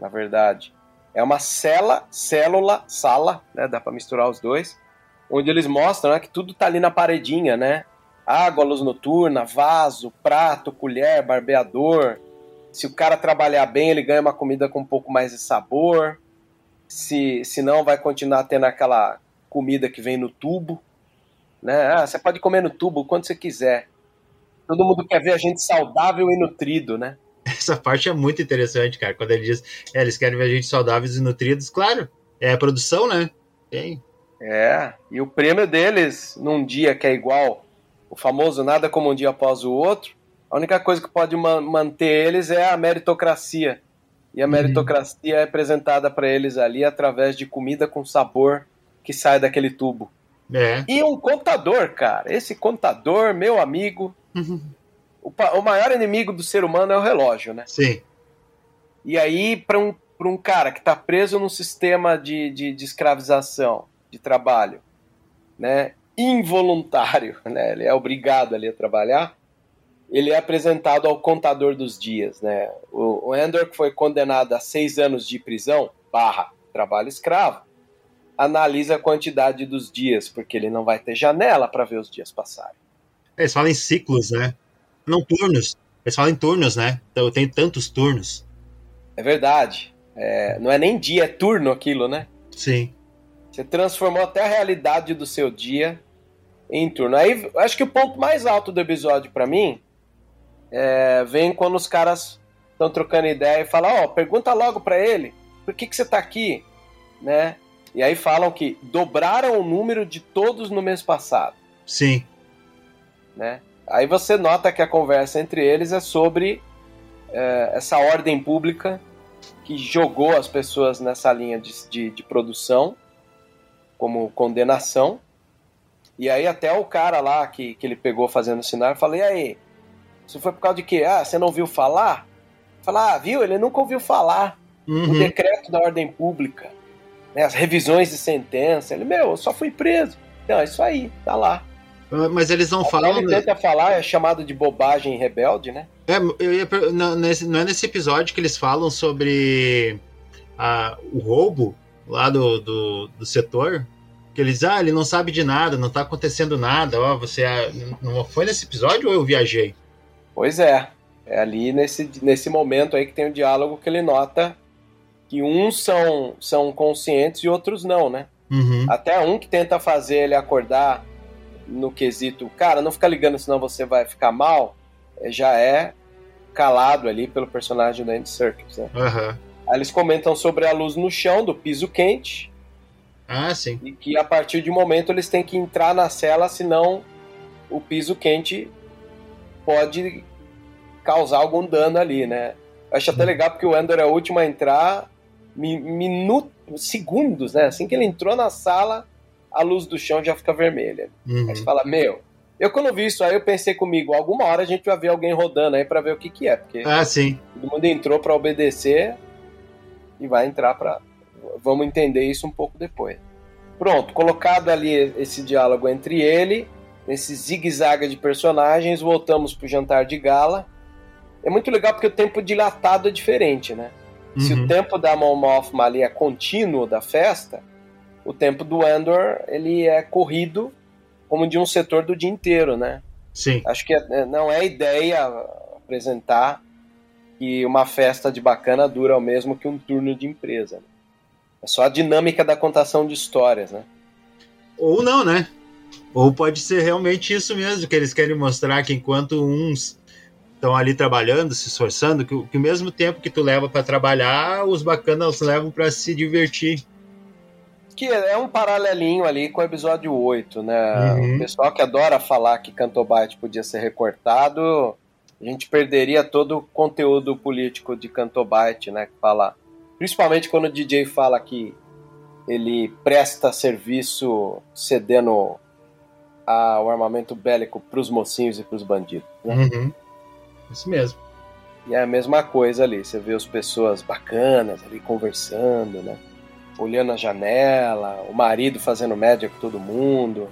Speaker 1: na verdade. É uma cela, célula, sala, né, dá para misturar os dois, onde eles mostram né, que tudo tá ali na paredinha, né? Água, luz noturna, vaso, prato, colher, barbeador. Se o cara trabalhar bem, ele ganha uma comida com um pouco mais de sabor. Se, se não, vai continuar tendo aquela comida que vem no tubo. Né? Ah, você pode comer no tubo quando você quiser. Todo mundo quer ver a gente saudável e nutrido, né?
Speaker 2: Essa parte é muito interessante, cara. Quando ele diz, é, eles querem ver a gente saudáveis e nutridos, claro, é a produção, né? Tem.
Speaker 1: É, e o prêmio deles num dia que é igual, o famoso nada como um dia após o outro, a única coisa que pode ma manter eles é a meritocracia. E a uhum. meritocracia uhum. é apresentada para eles ali através de comida com sabor que sai daquele tubo.
Speaker 2: É.
Speaker 1: E um contador, cara. Esse contador, meu amigo.
Speaker 2: Uhum.
Speaker 1: O, o, maior inimigo do ser humano é o relógio, né?
Speaker 2: Sim.
Speaker 1: E aí, para um, um cara que está preso num sistema de, de, de, escravização, de trabalho, né? Involuntário, né? Ele é obrigado ali a trabalhar. Ele é apresentado ao contador dos dias, né? O, Endor, que foi condenado a seis anos de prisão, barra, trabalho escravo analisa a quantidade dos dias, porque ele não vai ter janela para ver os dias passarem.
Speaker 2: Eles falam em ciclos, né? Não turnos. Eles falam em turnos, né? Então tem tantos turnos.
Speaker 1: É verdade. É, não é nem dia, é turno aquilo, né?
Speaker 2: Sim.
Speaker 1: Você transformou até a realidade do seu dia em turno. Aí, acho que o ponto mais alto do episódio para mim é, vem quando os caras estão trocando ideia e falam: Ó, oh, pergunta logo para ele, por que, que você tá aqui? Né? E aí falam que dobraram o número de todos no mês passado.
Speaker 2: Sim.
Speaker 1: Né? Aí você nota que a conversa entre eles é sobre é, essa ordem pública que jogou as pessoas nessa linha de, de, de, produção como condenação. E aí até o cara lá que, que ele pegou fazendo sinal, falei, aí, isso foi por causa de quê? Ah, você não ouviu falar? Falar, ah, viu? Ele nunca ouviu falar.
Speaker 2: Uhum.
Speaker 1: O decreto da ordem pública né, as revisões de sentença. Ele, meu, eu só fui preso. Não, é isso aí, tá lá.
Speaker 2: Ah, mas eles não falam.
Speaker 1: Ele tenta falar, é chamado de bobagem rebelde, né?
Speaker 2: É, eu ia, não, nesse, não é nesse episódio que eles falam sobre a, o roubo lá do, do, do setor? Que eles, ah, ele não sabe de nada, não tá acontecendo nada, ó, você. Ah, não foi nesse episódio ou eu viajei?
Speaker 1: Pois é. É ali nesse, nesse momento aí que tem o diálogo que ele nota que uns são, são conscientes e outros não, né?
Speaker 2: Uhum.
Speaker 1: Até um que tenta fazer ele acordar no quesito, cara, não fica ligando senão você vai ficar mal, é, já é calado ali pelo personagem do Andy Serkis, né?
Speaker 2: Uhum.
Speaker 1: Aí eles comentam sobre a luz no chão do piso quente.
Speaker 2: Ah, sim.
Speaker 1: E que a partir de um momento eles têm que entrar na cela, senão o piso quente pode causar algum dano ali, né? Acho até legal porque o Endor é o último a entrar, minutos, segundos, né? Assim que ele entrou na sala, a luz do chão já fica vermelha. Uhum. Aí você fala, meu, eu quando vi isso aí, eu pensei comigo, alguma hora a gente vai ver alguém rodando aí para ver o que que é, porque
Speaker 2: ah, sim.
Speaker 1: todo mundo entrou para obedecer e vai entrar para vamos entender isso um pouco depois. Pronto, colocado ali esse diálogo entre ele, esse zigue-zague de personagens, voltamos pro jantar de gala. É muito legal porque o tempo dilatado é diferente, né? Uhum. Se o uhum. tempo da Mon Mothma ali é contínuo da festa, o tempo do Andor ele é corrido como de um setor do dia inteiro, né?
Speaker 2: Sim.
Speaker 1: Acho que é, não é ideia apresentar que uma festa de bacana dura o mesmo que um turno de empresa. Né? É só a dinâmica da contação de histórias, né?
Speaker 2: Ou não, né? Ou pode ser realmente isso mesmo, que eles querem mostrar que enquanto uns estão ali trabalhando, se esforçando, que, que o mesmo tempo que tu leva para trabalhar, os bacanas levam para se divertir.
Speaker 1: Que é um paralelinho ali com o episódio 8, né? Uhum. O pessoal que adora falar que Cantobite podia ser recortado, a gente perderia todo o conteúdo político de Cantobite, né? Que fala Principalmente quando o DJ fala que ele presta serviço cedendo a, o armamento bélico para os mocinhos e para os bandidos. Né?
Speaker 2: Uhum. Isso mesmo.
Speaker 1: E é a mesma coisa ali. Você vê as pessoas bacanas ali conversando, né? Olhando a janela, o marido fazendo média com todo mundo.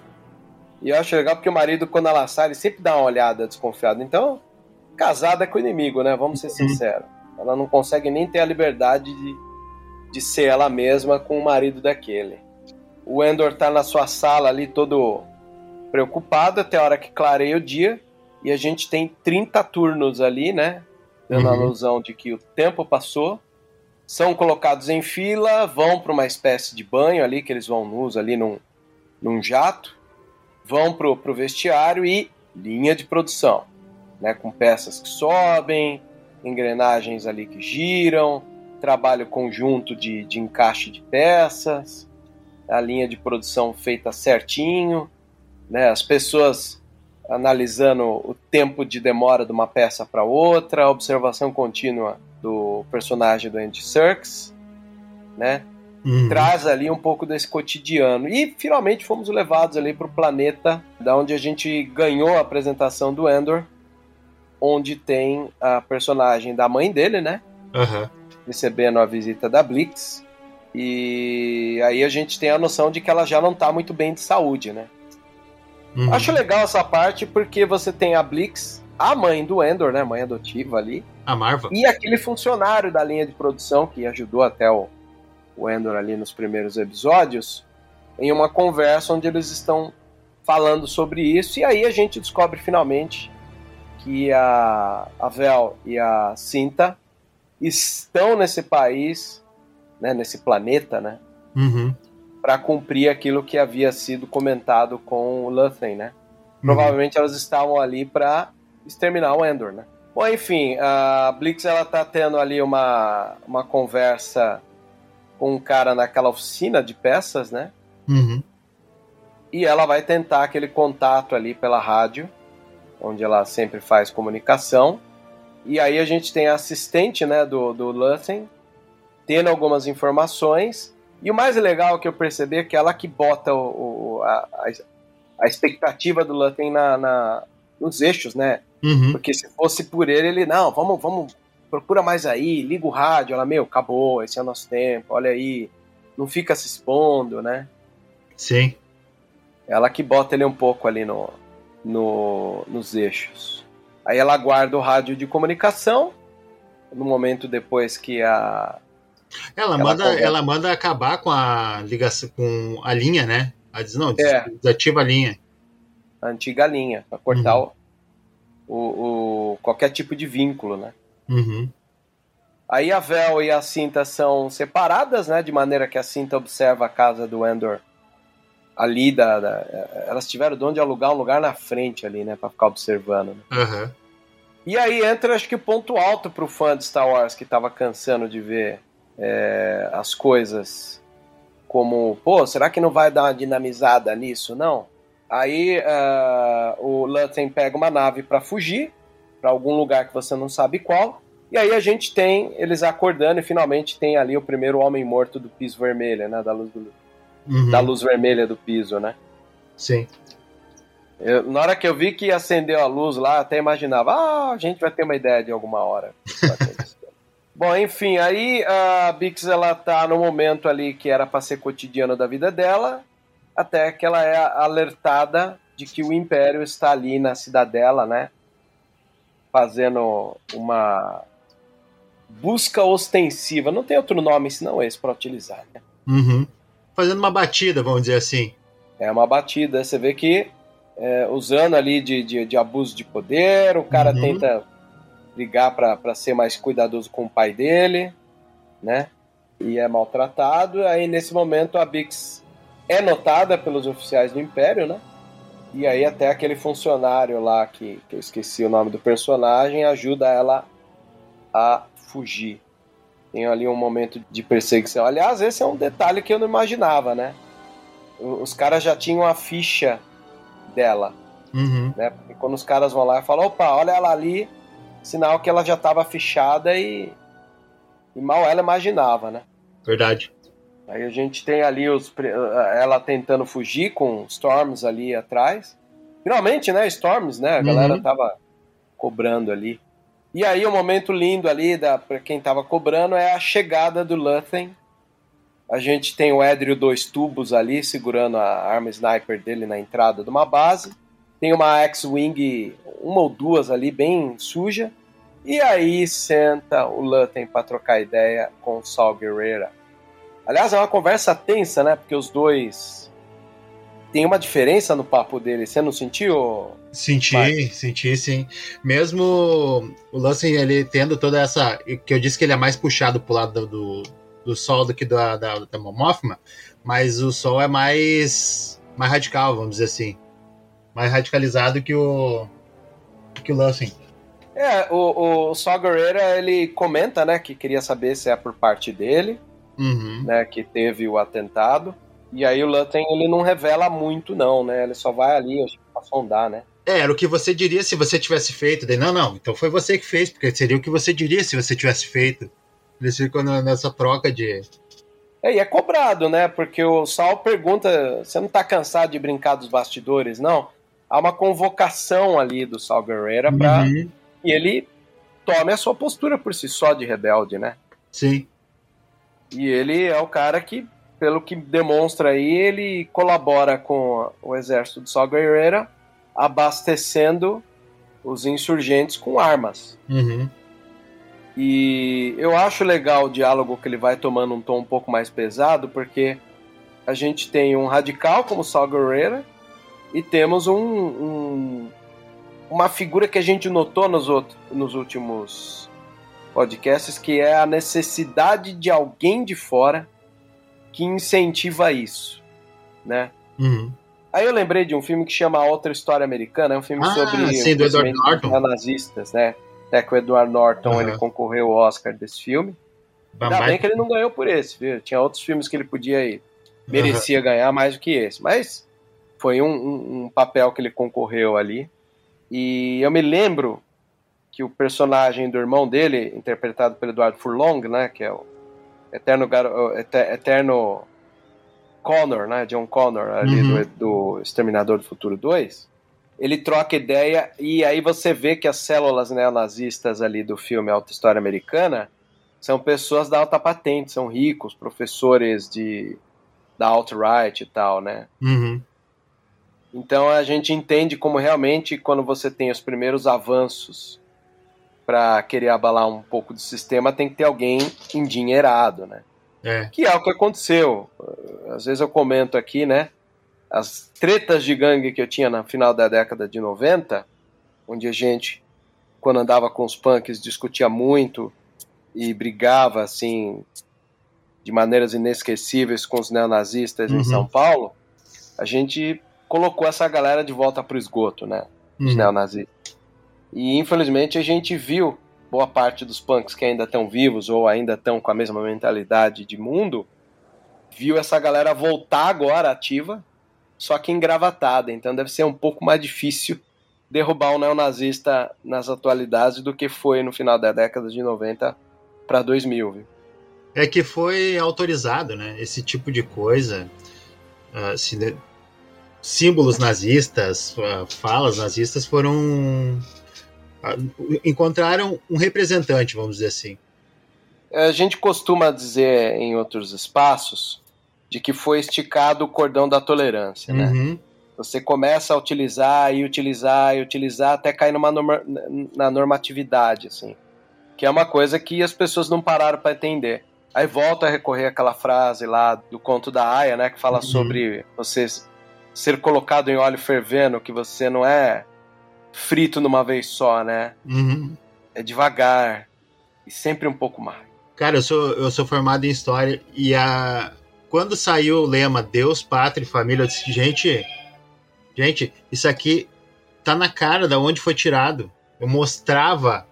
Speaker 1: E eu acho legal porque o marido, quando ela sai, ele sempre dá uma olhada desconfiada. Então, casada é com o inimigo, né? Vamos ser uhum. sinceros. Ela não consegue nem ter a liberdade de, de ser ela mesma com o marido daquele. O Endor tá na sua sala ali todo preocupado até a hora que clareia o dia. E a gente tem 30 turnos ali, né? Dando uhum. a alusão de que o tempo passou. São colocados em fila, vão para uma espécie de banho ali, que eles vão nus ali num, num jato. Vão pro, pro vestiário e linha de produção, né? Com peças que sobem, engrenagens ali que giram, trabalho conjunto de, de encaixe de peças, a linha de produção feita certinho, né? as pessoas analisando o tempo de demora de uma peça para outra, a observação contínua do personagem do Andy Serkis, né? Uhum. Traz ali um pouco desse cotidiano. E finalmente fomos levados ali para o planeta, da onde a gente ganhou a apresentação do Endor, onde tem a personagem da mãe dele, né?
Speaker 2: Uhum.
Speaker 1: Recebendo a visita da Blix. E aí a gente tem a noção de que ela já não tá muito bem de saúde, né? Uhum. Acho legal essa parte porque você tem a Blix, a mãe do Endor, né? Mãe adotiva ali.
Speaker 2: A Marva.
Speaker 1: E aquele funcionário da linha de produção que ajudou até o, o Endor ali nos primeiros episódios, em uma conversa onde eles estão falando sobre isso. E aí a gente descobre finalmente que a, a Vel e a Cinta estão nesse país, né, nesse planeta, né,
Speaker 2: uhum.
Speaker 1: Para cumprir aquilo que havia sido comentado com o Luthen, né. Uhum. Provavelmente elas estavam ali para exterminar o Endor, né. Bom, enfim, a Blix ela tá tendo ali uma, uma conversa com um cara naquela oficina de peças, né?
Speaker 2: Uhum.
Speaker 1: E ela vai tentar aquele contato ali pela rádio onde ela sempre faz comunicação. E aí a gente tem a assistente né, do, do Luthen tendo algumas informações. E o mais legal que eu percebi é que ela que bota o, o a, a, expectativa do Luthen na, na, nos eixos, né?
Speaker 2: Uhum.
Speaker 1: Porque se fosse por ele, ele, não, vamos, vamos, procura mais aí, liga o rádio. Ela, meu, acabou, esse é o nosso tempo, olha aí, não fica se expondo, né?
Speaker 2: Sim.
Speaker 1: Ela que bota ele um pouco ali no, no, nos eixos. Aí ela guarda o rádio de comunicação. No momento depois que a.
Speaker 2: Ela, ela manda, ela manda acabar com a ligação, com a linha, né? Ela diz, não, é. desativa a linha.
Speaker 1: A antiga linha, para cortar uhum. o, o, o, qualquer tipo de vínculo, né?
Speaker 2: Uhum.
Speaker 1: Aí a Vel e a Cinta são separadas, né? De maneira que a Cinta observa a casa do Endor ali da, da, elas tiveram de onde alugar um lugar na frente ali, né, para ficar observando. Né?
Speaker 2: Uhum.
Speaker 1: E aí entra, acho que o ponto alto pro fã de Star Wars que tava cansando de ver é, as coisas como, pô, será que não vai dar uma dinamizada nisso? Não. Aí uh, o Lutten pega uma nave para fugir para algum lugar que você não sabe qual. E aí a gente tem eles acordando e finalmente tem ali o primeiro homem morto do piso vermelho, né? Da luz, do, uhum. da luz vermelha do piso, né?
Speaker 2: Sim.
Speaker 1: Eu, na hora que eu vi que acendeu a luz lá, até imaginava, ah, a gente vai ter uma ideia de alguma hora. Bom, enfim, aí a Bix ela tá no momento ali que era para ser cotidiano da vida dela, até que ela é alertada de que o Império está ali na cidadela, né? Fazendo uma busca ostensiva. Não tem outro nome senão esse para utilizar, né?
Speaker 2: Uhum. Fazendo uma batida, vamos dizer assim.
Speaker 1: É uma batida. Você vê que é, usando ali de, de, de, abuso de poder, o cara uhum. tenta ligar para ser mais cuidadoso com o pai dele, né? E é maltratado. Aí nesse momento a Bix é notada pelos oficiais do Império, né? E aí até aquele funcionário lá que, que eu esqueci o nome do personagem ajuda ela a fugir. Tem ali um momento de perseguição. Aliás, esse é um detalhe que eu não imaginava, né? Os caras já tinham a ficha dela.
Speaker 2: Uhum.
Speaker 1: Né? Porque quando os caras vão lá e falam, opa, olha ela ali, sinal que ela já estava fichada e, e mal ela imaginava, né?
Speaker 2: Verdade.
Speaker 1: Aí a gente tem ali os, ela tentando fugir com Storms ali atrás. Finalmente, né? Storms, né? A galera uhum. tava cobrando ali. E aí o momento lindo ali da para quem tava cobrando é a chegada do Luthen. A gente tem o Edrio dois tubos ali segurando a arma sniper dele na entrada de uma base. Tem uma X-Wing, uma ou duas ali bem suja. E aí senta o Luthen para trocar ideia com o Saul Guerreira. Aliás, é uma conversa tensa, né? Porque os dois tem uma diferença no papo dele. Você não sentiu?
Speaker 2: Senti, Marcos? senti sim. Mesmo o Luthen, ele tendo toda essa. Que eu disse que ele é mais puxado pro lado do, do Sol do que da, da, da Momothma, mas o Sol é mais, mais radical, vamos dizer assim. Mais radicalizado que o. que o Luthen.
Speaker 1: É, o, o Saw Gerrera, ele comenta, né, que queria saber se é por parte dele,
Speaker 2: uhum.
Speaker 1: né, que teve o atentado. E aí o Luthen, ele não revela muito, não, né? Ele só vai ali, acho que pra sondar, né?
Speaker 2: É, era o que você diria se você tivesse feito. Daí, não, não, então foi você que fez, porque seria o que você diria se você tivesse feito. Eles ficam nessa troca de.
Speaker 1: É, e é cobrado, né? Porque o Sal pergunta: você não tá cansado de brincar dos bastidores, não? Há uma convocação ali do Sal Guerreira para uhum. e ele tome a sua postura por si só de rebelde, né?
Speaker 2: Sim.
Speaker 1: E ele é o cara que, pelo que demonstra aí, ele colabora com o exército do Sal Guerreira, abastecendo os insurgentes com armas.
Speaker 2: Uhum.
Speaker 1: E eu acho legal o diálogo que ele vai tomando um tom um pouco mais pesado, porque a gente tem um radical como Saul Guerrero e temos um, um, uma figura que a gente notou nos, outros, nos últimos podcasts, que é a necessidade de alguém de fora que incentiva isso, né?
Speaker 2: Uhum.
Speaker 1: Aí eu lembrei de um filme que chama Outra História Americana, é um filme ah, sobre
Speaker 2: sim, do
Speaker 1: nazistas, né? Até que o Edward Norton uhum. ele concorreu ao Oscar desse filme. Ainda bem que ele não ganhou por esse, viu? Tinha outros filmes que ele podia ir. Merecia uhum. ganhar mais do que esse. Mas foi um, um, um, papel que ele concorreu ali. E eu me lembro que o personagem do irmão dele, interpretado pelo Eduardo Furlong, né? Que é o eterno, eterno Connor, né? John Connor, ali uhum. do, do Exterminador do Futuro 2 ele troca ideia e aí você vê que as células neonazistas ali do filme Alta História Americana são pessoas da alta patente, são ricos, professores de da alt-right e tal, né?
Speaker 2: Uhum.
Speaker 1: Então a gente entende como realmente quando você tem os primeiros avanços para querer abalar um pouco do sistema, tem que ter alguém endinheirado, né?
Speaker 2: É.
Speaker 1: Que é o que aconteceu. Às vezes eu comento aqui, né? as tretas de gangue que eu tinha no final da década de 90, onde a gente, quando andava com os punks, discutia muito e brigava assim de maneiras inesquecíveis com os neonazistas uhum. em São Paulo, a gente colocou essa galera de volta para o esgoto, né? Os uhum. neonazistas. E infelizmente a gente viu boa parte dos punks que ainda estão vivos ou ainda estão com a mesma mentalidade de mundo, viu essa galera voltar agora ativa só que engravatada. Então deve ser um pouco mais difícil derrubar um neonazista nas atualidades do que foi no final da década de 90 para 2000. Viu?
Speaker 2: É que foi autorizado, né? Esse tipo de coisa. Uh, símbolos nazistas, falas nazistas foram. Uh, encontraram um representante, vamos dizer assim.
Speaker 1: A gente costuma dizer em outros espaços de que foi esticado o cordão da tolerância, né?
Speaker 2: Uhum.
Speaker 1: Você começa a utilizar e utilizar e utilizar até cair numa norma, na normatividade, assim. Que é uma coisa que as pessoas não pararam para entender. Aí volta a recorrer àquela frase lá do conto da Aya, né? Que fala uhum. sobre você ser colocado em óleo fervendo, que você não é frito numa vez só, né?
Speaker 2: Uhum.
Speaker 1: É devagar e sempre um pouco mais.
Speaker 2: Cara, eu sou, eu sou formado em História e a... quando saiu o lema Deus, Pátria e Família, eu disse, gente, Gente, isso aqui tá na cara da onde foi tirado. Eu mostrava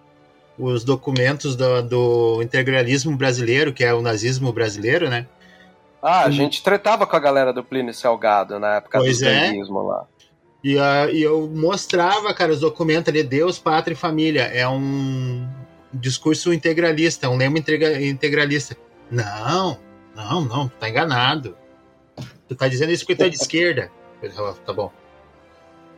Speaker 2: os documentos do, do, integralismo brasileiro, que é o nazismo brasileiro, né?
Speaker 1: Ah, a gente tratava com a galera do Plínio Salgado na época
Speaker 2: pois
Speaker 1: do
Speaker 2: é.
Speaker 1: lá.
Speaker 2: E, uh, e eu mostrava, cara, os documentos ali, Deus, Pátria e Família. É um discurso integralista, um lema integralista. Não, não, não, tu tá enganado. Tu tá dizendo isso porque tu é de esquerda. Tá bom.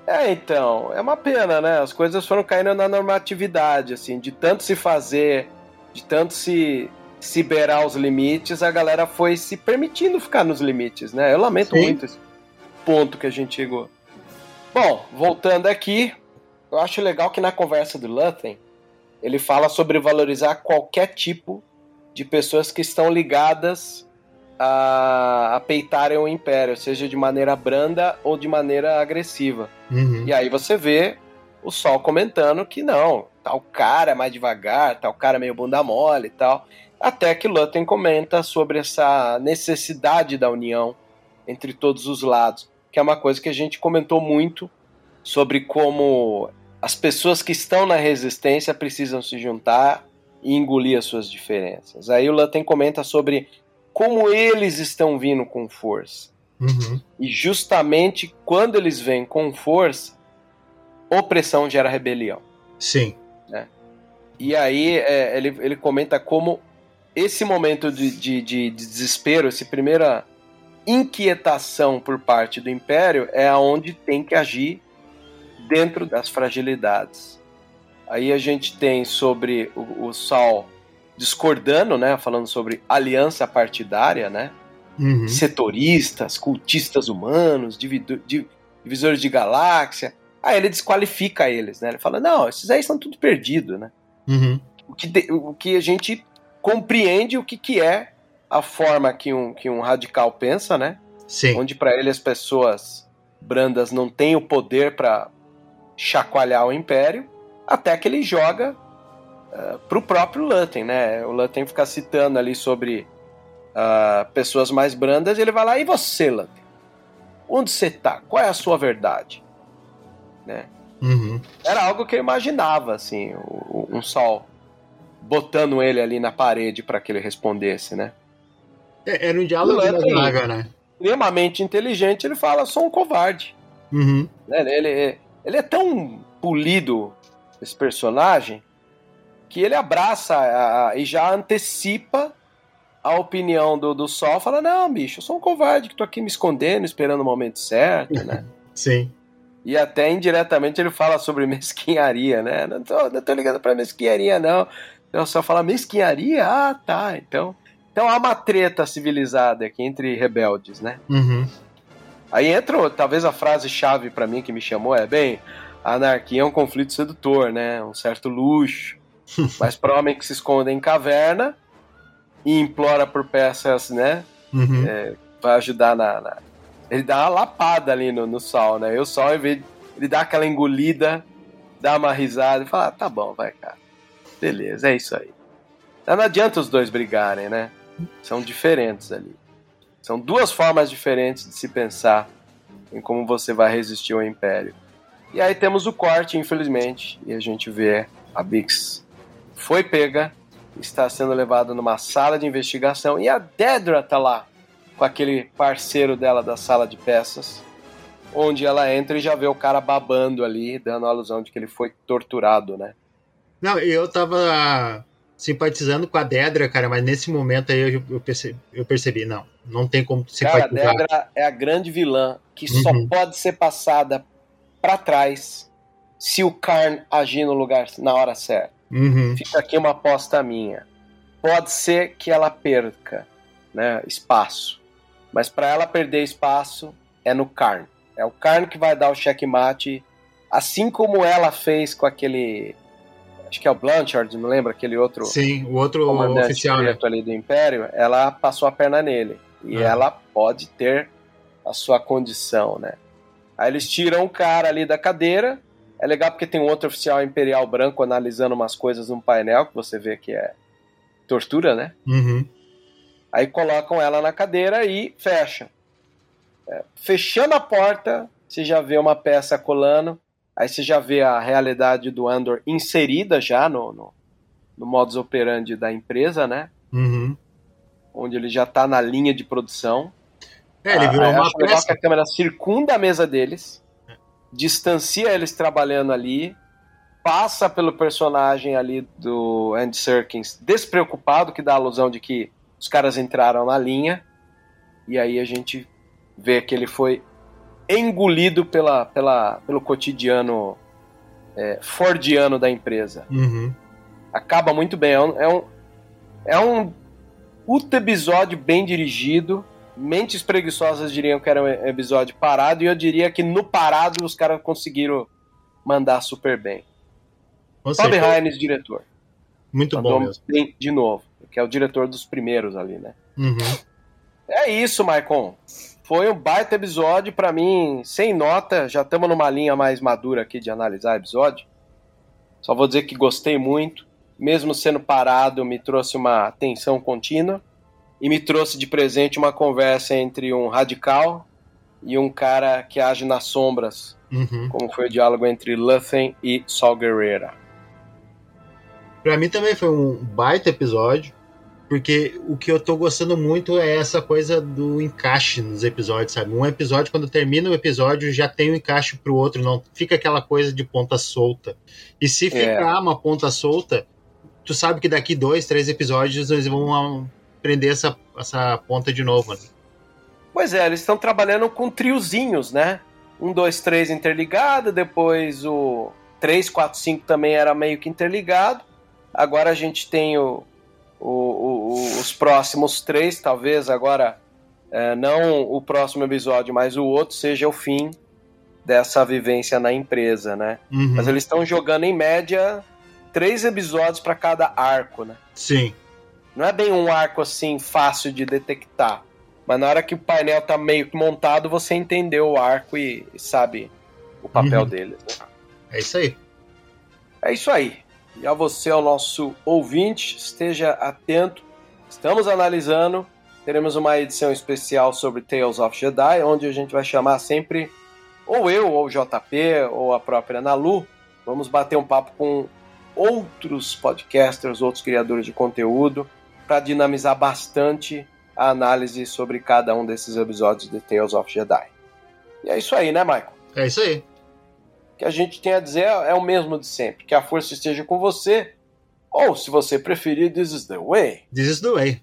Speaker 1: É, então, é uma pena, né? As coisas foram caindo na normatividade, assim, de tanto se fazer, de tanto se se beirar os limites, a galera foi se permitindo ficar nos limites, né? Eu lamento Sim. muito esse ponto que a gente chegou. Bom, voltando aqui, eu acho legal que na conversa do Luthen, ele fala sobre valorizar qualquer tipo de pessoas que estão ligadas a, a peitarem o império, seja de maneira branda ou de maneira agressiva.
Speaker 2: Uhum.
Speaker 1: E aí você vê o Sol comentando que não, tal cara é mais devagar, tal cara é meio bunda mole e tal. Até que Lutten comenta sobre essa necessidade da união entre todos os lados, que é uma coisa que a gente comentou muito sobre como as pessoas que estão na resistência precisam se juntar e engolir as suas diferenças. Aí o Lutten comenta sobre como eles estão vindo com força.
Speaker 2: Uhum.
Speaker 1: E justamente quando eles vêm com força, opressão gera rebelião.
Speaker 2: Sim.
Speaker 1: Né? E aí é, ele, ele comenta como esse momento de, de, de, desespero, essa primeira inquietação por parte do Império é aonde tem que agir dentro das fragilidades. Aí a gente tem sobre o, o Sol discordando, né, falando sobre aliança partidária, né,
Speaker 2: uhum.
Speaker 1: setoristas, cultistas humanos, divisores de galáxia. Aí ele desqualifica eles, né? Ele fala, não, esses aí estão tudo perdidos, né?
Speaker 2: Uhum.
Speaker 1: O, que o que a gente compreende o que, que é a forma que um, que um radical pensa, né?
Speaker 2: Sim.
Speaker 1: Onde para ele as pessoas brandas não têm o poder para chacoalhar o império, até que ele joga uh, pro próprio Lutten, né? O Lutten fica citando ali sobre uh, pessoas mais brandas e ele vai lá, e você, Lutten? Onde você tá? Qual é a sua verdade? Né?
Speaker 2: Uhum.
Speaker 1: Era algo que eu imaginava, assim, um sol botando ele ali na parede para que ele respondesse, né?
Speaker 2: É, era um diálogo de vaga, né?
Speaker 1: Extremamente inteligente, ele fala, sou um covarde.
Speaker 2: Uhum.
Speaker 1: Ele, ele, ele é tão polido, esse personagem, que ele abraça a, a, e já antecipa a opinião do, do Sol, fala, não, bicho, eu sou um covarde que tô aqui me escondendo, esperando o momento certo, né?
Speaker 2: Sim.
Speaker 1: E até indiretamente ele fala sobre mesquinharia, né? Não tô, não tô ligando pra mesquinharia, não. Eu só fala mesquinharia? Ah, tá. Então, então há uma treta civilizada aqui entre rebeldes, né?
Speaker 2: Uhum.
Speaker 1: Aí entra, talvez a frase-chave para mim que me chamou é, bem, a anarquia é um conflito sedutor, né? Um certo luxo, mas para homem que se esconde em caverna e implora por peças, né?
Speaker 2: Uhum.
Speaker 1: É, vai ajudar na, na, Ele dá uma lapada ali no, no sol, né? E o sol, ele dá aquela engolida, dá uma risada e fala: ah, tá bom, vai, cara. Beleza, é isso aí. Então, não adianta os dois brigarem, né? São diferentes ali. São duas formas diferentes de se pensar em como você vai resistir ao Império. E aí temos o corte, infelizmente, e a gente vê a Bix foi pega, está sendo levada numa sala de investigação e a Dedra tá lá com aquele parceiro dela da sala de peças. onde ela entra e já vê o cara babando ali, dando a alusão de que ele foi torturado, né?
Speaker 2: Não, eu tava simpatizando com a Dedra, cara, mas nesse momento aí eu, eu, percebi, eu percebi, não, não tem como simpatizar.
Speaker 1: Cara, a Dedra é a grande vilã que uhum. só pode ser passada para trás se o Karn agir no lugar na hora certa.
Speaker 2: Uhum.
Speaker 1: Fica aqui uma aposta minha. Pode ser que ela perca né, espaço, mas para ela perder espaço é no Karn. É o Karn que vai dar o checkmate, assim como ela fez com aquele. Acho que é o Blanchard, não lembra? Aquele outro.
Speaker 2: Sim, o outro oficial né?
Speaker 1: ali do Império. Ela passou a perna nele. E ah. ela pode ter a sua condição, né? Aí eles tiram o cara ali da cadeira. É legal porque tem um outro oficial imperial branco analisando umas coisas num painel que você vê que é tortura, né?
Speaker 2: Uhum.
Speaker 1: Aí colocam ela na cadeira e fecham. É, fechando a porta, você já vê uma peça colando, aí você já vê a realidade do Andor inserida já no, no, no modus operandi da empresa, né?
Speaker 2: Uhum.
Speaker 1: Onde ele já está na linha de produção.
Speaker 2: É, ele virou ah, uma peça.
Speaker 1: que a câmera circunda a mesa deles, é. distancia eles trabalhando ali, passa pelo personagem ali do Andy Serkins despreocupado, que dá a alusão de que os caras entraram na linha, e aí a gente vê que ele foi engolido pela, pela, pelo cotidiano é, fordiano da empresa.
Speaker 2: Uhum.
Speaker 1: Acaba muito bem. É um, é um, é um puto episódio bem dirigido. Mentes preguiçosas diriam que era um episódio parado, e eu diria que no parado os caras conseguiram mandar super bem. Toby Hines, diretor.
Speaker 2: Muito Mandou bom mesmo.
Speaker 1: Bem, de novo, que é o diretor dos primeiros ali, né?
Speaker 2: Uhum.
Speaker 1: É isso, Maicon. Foi um baita episódio para mim, sem nota. Já estamos numa linha mais madura aqui de analisar episódio. Só vou dizer que gostei muito. Mesmo sendo parado, me trouxe uma atenção contínua e me trouxe de presente uma conversa entre um radical e um cara que age nas sombras,
Speaker 2: uhum.
Speaker 1: como foi o diálogo entre Luthen e Sol Guerrera.
Speaker 2: Para mim também foi um baita episódio. Porque o que eu tô gostando muito é essa coisa do encaixe nos episódios, sabe? Um episódio, quando termina o episódio, já tem um encaixe pro outro, não fica aquela coisa de ponta solta. E se é. ficar é. uma ponta solta, tu sabe que daqui dois, três episódios eles vão prender essa, essa ponta de novo. Né?
Speaker 1: Pois é, eles estão trabalhando com triozinhos, né? Um, dois, três interligado, depois o 3, 4, 5 também era meio que interligado. Agora a gente tem o, o, o, os próximos três, talvez agora é, não o próximo episódio, mas o outro seja o fim dessa vivência na empresa, né?
Speaker 2: Uhum.
Speaker 1: Mas eles estão jogando em média três episódios para cada arco, né?
Speaker 2: Sim.
Speaker 1: Não é bem um arco assim fácil de detectar, mas na hora que o painel tá meio montado, você entendeu o arco e, e sabe o papel uhum. dele. Né?
Speaker 2: É isso aí.
Speaker 1: É isso aí. E a você, ao nosso ouvinte, esteja atento. Estamos analisando. Teremos uma edição especial sobre Tales of Jedi, onde a gente vai chamar sempre ou eu, ou JP, ou a própria Nalu. Vamos bater um papo com outros podcasters, outros criadores de conteúdo, para dinamizar bastante a análise sobre cada um desses episódios de Tales of Jedi. E é isso aí, né, Michael?
Speaker 2: É isso aí
Speaker 1: que a gente tem a dizer é o mesmo de sempre. Que a força esteja com você, ou se você preferir, this is the way.
Speaker 2: This is the way.